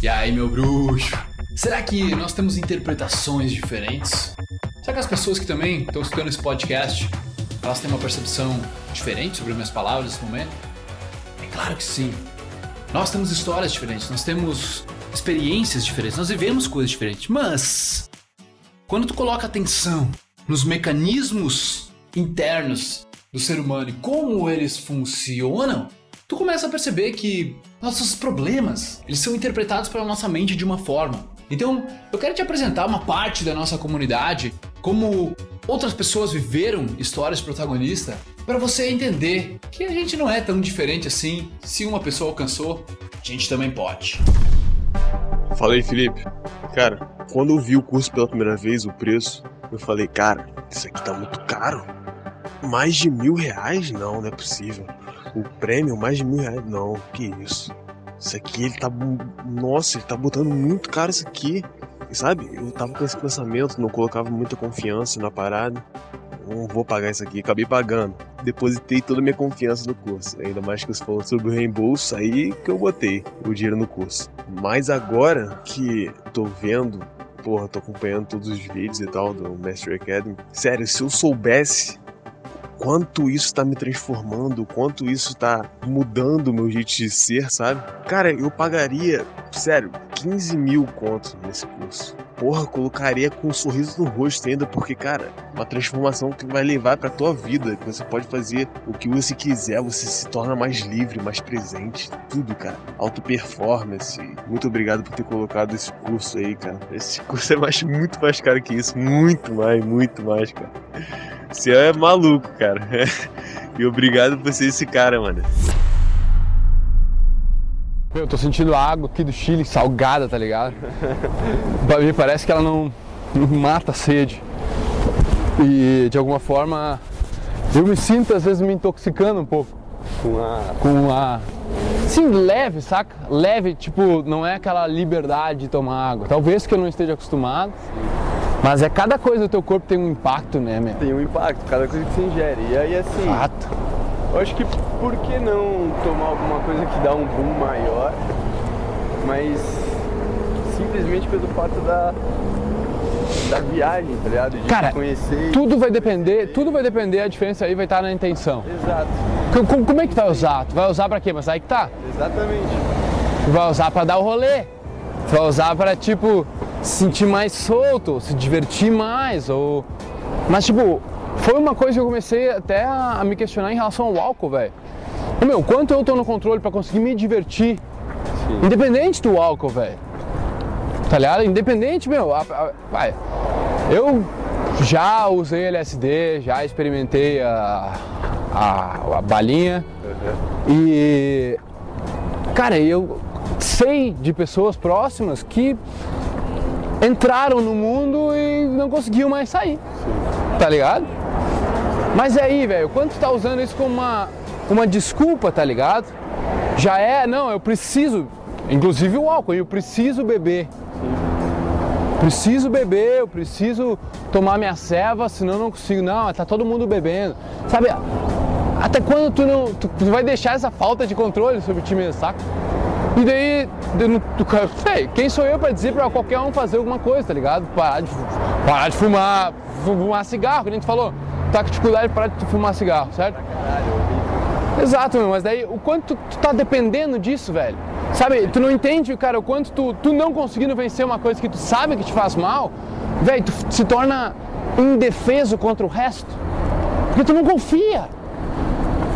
E aí, meu bruxo? Será que nós temos interpretações diferentes? Será que as pessoas que também estão escutando esse podcast, elas têm uma percepção diferente sobre minhas palavras nesse momento? É claro que sim. Nós temos histórias diferentes, nós temos experiências diferentes, nós vivemos coisas diferentes, mas quando tu coloca atenção nos mecanismos internos do ser humano e como eles funcionam, tu começa a perceber que nossos problemas, eles são interpretados pela nossa mente de uma forma. Então, eu quero te apresentar uma parte da nossa comunidade, como outras pessoas viveram histórias protagonistas, para você entender que a gente não é tão diferente assim. Se uma pessoa alcançou, a gente também pode. Fala aí, Felipe. Cara, quando eu vi o curso pela primeira vez, o preço, eu falei, cara, isso aqui tá muito caro. Mais de mil reais? Não, não é possível. O prêmio, mais de mil reais? Não, que isso. Isso aqui, ele tá. Nossa, ele tá botando muito caro isso aqui. Sabe, eu tava com esse pensamento, não colocava muita confiança na parada. Não vou pagar isso aqui, acabei pagando. Depositei toda a minha confiança no curso. Ainda mais que você falou sobre o reembolso, aí que eu botei o dinheiro no curso. Mas agora que tô vendo porra, tô acompanhando todos os vídeos e tal do Master Academy. Sério, se eu soubesse quanto isso tá me transformando, quanto isso tá mudando o meu jeito de ser, sabe? Cara, eu pagaria, sério, 15 mil contos nesse curso. Porra, colocaria com um sorriso no rosto ainda, porque, cara, uma transformação que vai levar pra tua vida, que você pode fazer o que você quiser, você se torna mais livre, mais presente, tudo, cara. Auto performance. Muito obrigado por ter colocado esse curso aí, cara. Esse curso é mais, muito mais caro que isso, muito mais, muito mais, cara. Você é maluco, cara. e obrigado por ser esse cara, mano. Eu tô sentindo a água aqui do Chile salgada, tá ligado? Me parece que ela não, não mata a sede. E de alguma forma eu me sinto às vezes me intoxicando um pouco com a. Com a. Sim, leve, saca? Leve, tipo, não é aquela liberdade de tomar água. Talvez que eu não esteja acostumado. Mas é cada coisa do teu corpo tem um impacto, né, meu? Tem um impacto, cada coisa que você ingere. E aí assim. Fato. Eu acho que por que não tomar alguma coisa que dá um boom maior, mas simplesmente pelo fato da, da viagem, tá ligado? De Cara, conhecer. Tudo vai depender, tudo vai depender, a diferença aí vai estar na intenção. Exato. Como, como é que tu vai usar? Tu vai usar pra quê? Mas aí que tá. Exatamente. Tu vai usar pra dar o rolê. Tu vai usar pra, tipo, se sentir mais solto, se divertir mais, ou... Mas, tipo, foi uma coisa que eu comecei até a me questionar em relação ao álcool, velho. Meu, quanto eu tô no controle pra conseguir me divertir, Sim. independente do álcool, velho. Tá ligado? Independente, meu, a- a- vai. Eu já usei LSD, já experimentei a, a, a balinha e, cara, eu sei de pessoas próximas que entraram no mundo e não conseguiam mais sair, tá ligado? Mas e aí, velho, quando tu tá usando isso como uma, uma desculpa, tá ligado? Já é, não, eu preciso, inclusive o álcool, eu preciso beber. Preciso beber, eu preciso tomar minha ceva, senão eu não consigo. Não, tá todo mundo bebendo. Sabe, até quando tu não. Tu, tu vai deixar essa falta de controle sobre ti mesmo, saca? E daí, quem sou eu pra dizer pra qualquer um fazer alguma coisa, tá ligado? Parar de, parar de fumar, fumar cigarro, que a gente falou. Tá com dificuldade de parar de fumar cigarro, certo? Exato, meu, mas daí o quanto tu, tu tá dependendo disso, velho. Sabe, tu não entende, cara, o quanto tu, tu não conseguindo vencer uma coisa que tu sabe que te faz mal, velho, tu se torna indefeso contra o resto. Porque tu não confia.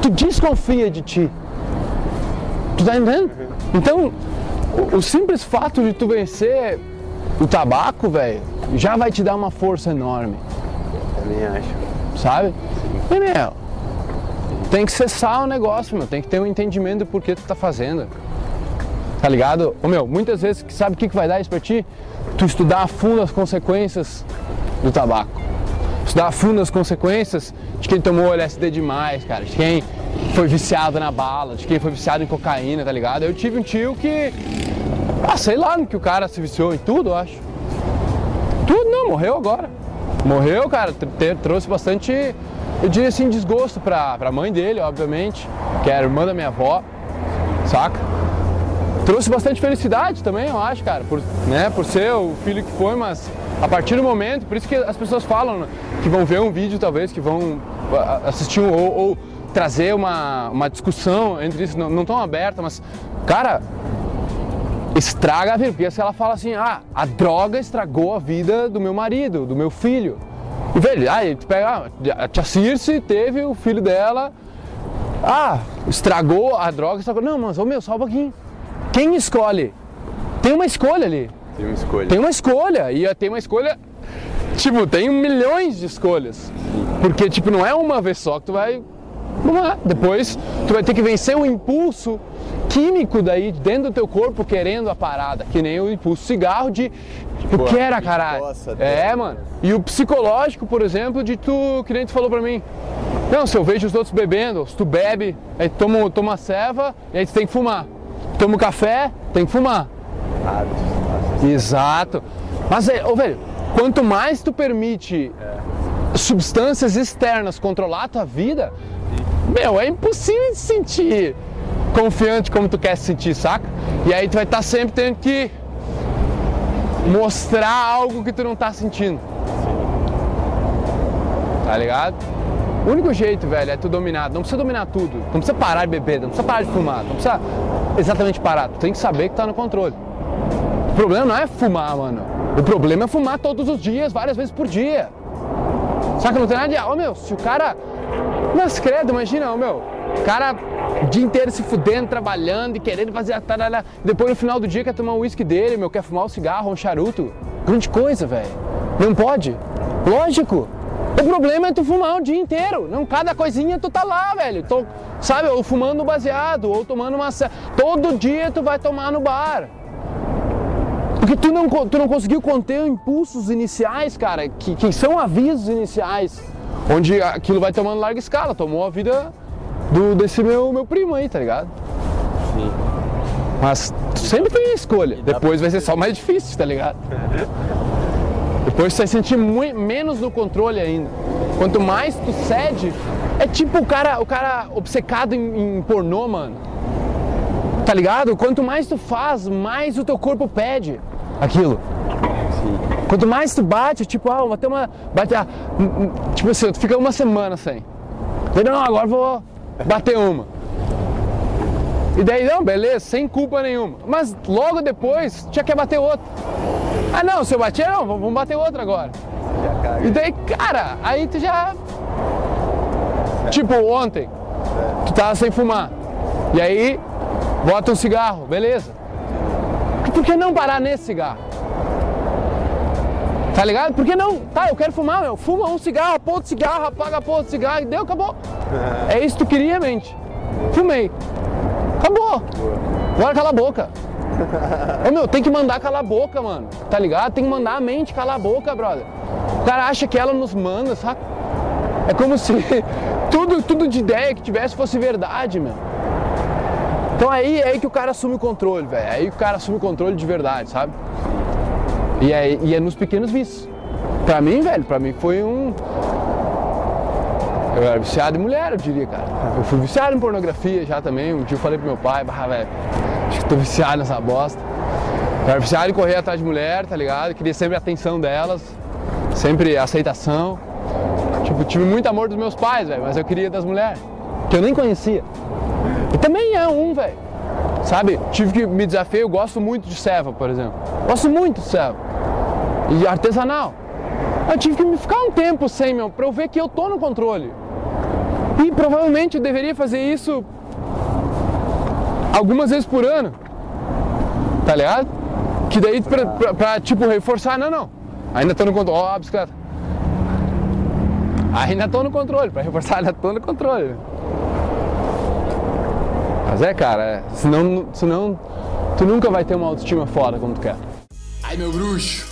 Tu desconfia de ti. Tu tá entendendo? Então, o, o simples fato de tu vencer o tabaco, velho, já vai te dar uma força enorme Também acho. sabe? E, meu, tem que cessar o negócio, meu. Tem que ter um entendimento do porquê tu tá fazendo. Tá ligado? Ô, meu, muitas vezes, sabe o que, que vai dar isso pra ti? Tu estudar a fundo as consequências do tabaco. Estudar a fundo as consequências de quem tomou LSD demais, cara. De quem foi viciado na bala, de quem foi viciado em cocaína, tá ligado? Eu tive um tio que... Ah, sei lá no que o cara se viciou em tudo, eu acho. Tudo não, morreu agora. Morreu, cara, trouxe bastante, eu diria assim, desgosto pra, pra mãe dele, obviamente, que é a irmã da minha avó, saca? trouxe bastante felicidade também, eu acho, cara, por, né, por ser o filho que foi, mas a partir do momento, por isso que as pessoas falam né, que vão ver um vídeo, talvez, que vão assistir um, ou, ou, trazer uma, uma discussão entre isso, não, tão aberta, mas, cara, estraga a vida, porque se ela fala assim, ah, a droga estragou a vida do meu marido, do meu filho. E velho, aí tu pega, ah, a tia Circe teve o filho dela, ah, estragou a droga, estragou. Não, mas, ô meu, só um pouquinho. Quem escolhe? Tem uma escolha ali. Tem uma escolha. Tem uma escolha. E tem uma escolha. Tipo, tem milhões de escolhas. Porque, tipo, não é uma vez só que tu vai. Depois tu vai ter que vencer o impulso químico daí dentro do teu corpo querendo a parada. Que nem o impulso cigarro de. Eu Pô, quero a caralho. É, mano. E o psicológico, por exemplo, de tu, que nem tu falou pra mim. Não, se eu vejo os outros bebendo, se tu bebe, aí tu toma, toma ceva e aí tu tem que fumar. Toma café, tem que fumar. Exato. Mas, é, ô, velho, quanto mais tu permite é. substâncias externas controlar a tua vida, meu, é impossível de sentir confiante como tu quer se sentir, saca? E aí tu vai estar tá sempre tendo que mostrar algo que tu não tá sentindo. Tá ligado? O único jeito, velho, é tu dominar. Não precisa dominar tudo. Não precisa parar de beber, não precisa parar de fumar, não precisa exatamente parar. Tu tem que saber que tá no controle. O problema não é fumar, mano. O problema é fumar todos os dias, várias vezes por dia. Que não tem nada de. Ô oh, meu, se o cara. Mas credo, imagina, meu. O cara o dia inteiro se fudendo, trabalhando e querendo fazer a taralha. Depois no final do dia quer tomar um uísque dele, meu, quer fumar um cigarro, um charuto. Grande coisa, velho. Não pode? Lógico. O problema é tu fumar o dia inteiro. Não, cada coisinha tu tá lá, velho. Tô, sabe, ou fumando baseado, ou tomando uma. Todo dia tu vai tomar no bar. Porque tu não, tu não conseguiu conter impulsos iniciais, cara, que, que são avisos iniciais. Onde aquilo vai tomando larga escala. Tomou a vida do, desse meu, meu primo aí, tá ligado? Sim. Mas tu sempre tem a escolha. Depois vai ser só mais difícil, tá ligado? Depois você vai sentir muito, menos no controle ainda. Quanto mais tu cede, é tipo o cara, o cara obcecado em, em pornô, mano. Tá ligado? Quanto mais tu faz, mais o teu corpo pede aquilo. Sim. Quanto mais tu bate, tipo, ah, bater uma. Bate, ah, tipo assim, tu fica uma semana sem. Não, agora vou bater uma. E daí, não, beleza, sem culpa nenhuma. Mas logo depois, já quer bater outra. Ah não, se eu bati, não, vamos bater outra agora. E daí, cara, aí tu já. Tipo, ontem, tu tava sem fumar. E aí, bota um cigarro, beleza. Por que não parar nesse cigarro? Tá ligado? Por que não? Tá, eu quero fumar, meu. Fuma um cigarro, pô cigarro, apaga pô cigarro e deu, acabou. É isso que tu queria, mente. Fumei. Acabou. Agora cala a boca. Ô meu, tem que mandar calar a boca, mano. Tá ligado? Tem que mandar a mente calar a boca, brother. O cara acha que ela nos manda, saca? É como se tudo, tudo de ideia que tivesse fosse verdade, meu. Então aí é aí que o cara assume o controle, velho. É aí que o cara assume o controle de verdade, sabe? E é, e é nos pequenos vícios. Pra mim, velho, pra mim foi um. Eu era viciado em mulher, eu diria, cara. Eu fui viciado em pornografia já também. Um dia eu falei pro meu pai, bah, velho, acho que tô viciado nessa bosta. Eu era viciado em correr atrás de mulher, tá ligado? Eu queria sempre a atenção delas, sempre aceitação. Tipo, tive muito amor dos meus pais, velho, mas eu queria das mulheres, que eu nem conhecia. E também é um, velho. Sabe? Tive que me desafiar, eu gosto muito de serva, por exemplo. Gosto muito de serva. E artesanal. Eu tive que me ficar um tempo sem, meu, pra eu ver que eu tô no controle. E provavelmente eu deveria fazer isso algumas vezes por ano. Tá ligado? Que daí pra, pra, pra tipo reforçar, não, não. Ainda tô no controle. Ó, oh, a bicicleta. Ainda tô no controle, pra reforçar, ainda tô no controle. Mas é, cara, é, senão, senão tu nunca vai ter uma autoestima foda como tu quer. Ai, meu bruxo,